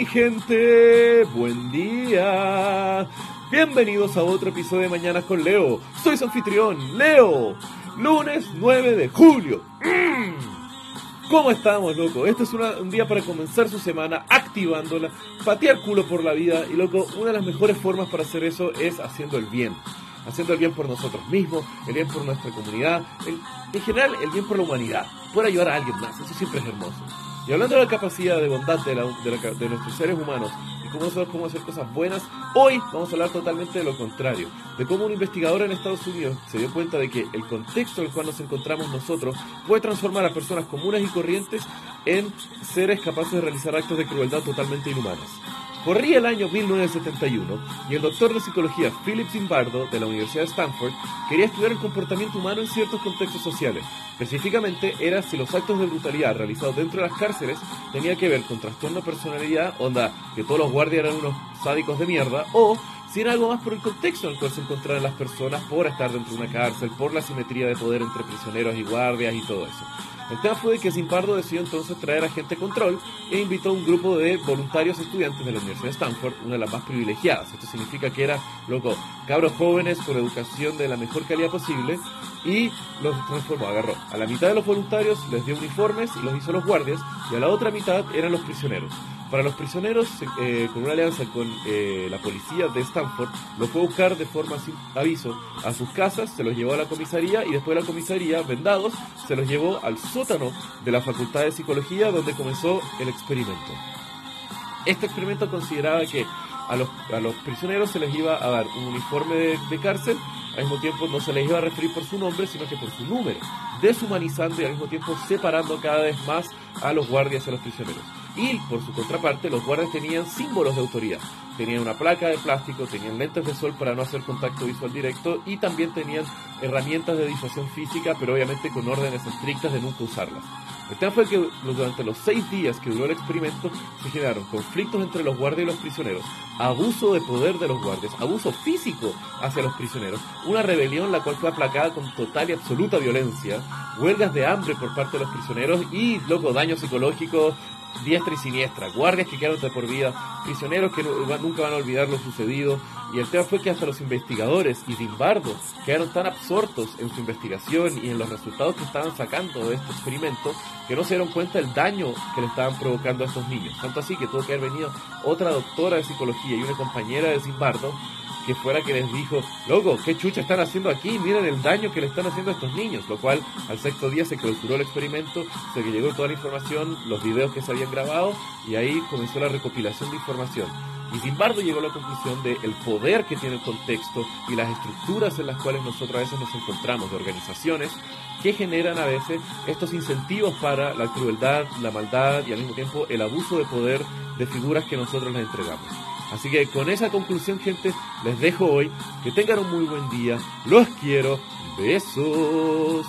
gente? Buen día. Bienvenidos a otro episodio de Mañanas con Leo. Soy su anfitrión, Leo. Lunes 9 de julio. Mm. ¿Cómo estamos, loco? Este es un día para comenzar su semana activándola, patear culo por la vida y, loco, una de las mejores formas para hacer eso es haciendo el bien. Haciendo el bien por nosotros mismos, el bien por nuestra comunidad, en general el bien por la humanidad. Poder ayudar a alguien más, eso siempre es hermoso. Y hablando de la capacidad de bondad de, nuestros seres humanos y cómo nosotros podemos hacer cosas buenas, hoy vamos a hablar totalmente de lo contrario, de cómo un investigador en Estados Unidos se dio cuenta de que el contexto en el cual nos encontramos nosotros puede transformar a personas comunes y corrientes en seres capaces de realizar actos de crueldad totalmente inhumanos. Corría el año 1971 y el doctor de psicología Philip Zimbardo de la Universidad de Stanford quería estudiar el comportamiento humano en ciertos contextos sociales. Específicamente era si los actos de brutalidad realizados dentro de las cárceles tenían que ver con trastorno de personalidad, onda que todos los guardias eran unos sádicos de mierda, o si era algo más por el contexto en el cual se encontraban las personas por estar dentro de una cárcel, por la simetría de poder entre prisioneros y guardias y todo eso. El tema fue que Zimbardo decidió entonces traer a gente control e invitó a un grupo de voluntarios estudiantes de la Universidad de Stanford, una de las más privilegiadas. Esto significa que era, loco, cabros jóvenes con educación de la mejor calidad posible y los transformó, agarró. A la mitad de los voluntarios les dio uniformes y los hizo los guardias y a la otra mitad eran los prisioneros. Para los prisioneros, eh, con una alianza con eh, la policía de Stanford, los fue a buscar de forma sin aviso a sus casas, se los llevó a la comisaría y después de la comisaría, vendados, se los llevó al de la Facultad de Psicología donde comenzó el experimento. Este experimento consideraba que a los, a los prisioneros se les iba a dar un uniforme de cárcel al mismo tiempo no se les iba a referir por su nombre, sino que por su número, deshumanizando y al mismo tiempo separando cada vez más a los guardias y a los prisioneros. Y por su contraparte, los guardias tenían símbolos de autoridad. Tenían una placa de plástico, tenían lentes de sol para no hacer contacto visual directo y también tenían herramientas de disuasión física, pero obviamente con órdenes estrictas de nunca usarlas. El tema fue que durante los seis días que duró el experimento se generaron conflictos entre los guardias y los prisioneros, abuso de poder de los guardias, abuso físico hacia los prisioneros, una rebelión la cual fue aplacada con total y absoluta violencia, huelgas de hambre por parte de los prisioneros y, loco, daño psicológico diestra y siniestra, guardias que quedaron de por vida, prisioneros que nunca van a olvidar lo sucedido. Y el tema fue que hasta los investigadores y Zimbardo quedaron tan absortos en su investigación y en los resultados que estaban sacando de este experimento que no se dieron cuenta del daño que le estaban provocando a estos niños. Tanto así que tuvo que haber venido otra doctora de psicología y una compañera de Zimbardo que fuera que les dijo, loco, ¿qué chucha están haciendo aquí? Miren el daño que le están haciendo a estos niños. Lo cual, al sexto día se clausuró el experimento, se que llegó toda la información, los videos que se habían grabado, y ahí comenzó la recopilación de información. Y Zimbardo llegó a la conclusión de el poder que tiene el contexto y las estructuras en las cuales nosotros a veces nos encontramos, de organizaciones que generan a veces estos incentivos para la crueldad, la maldad y al mismo tiempo el abuso de poder de figuras que nosotros les entregamos. Así que con esa conclusión, gente, les dejo hoy. Que tengan un muy buen día. Los quiero. Besos.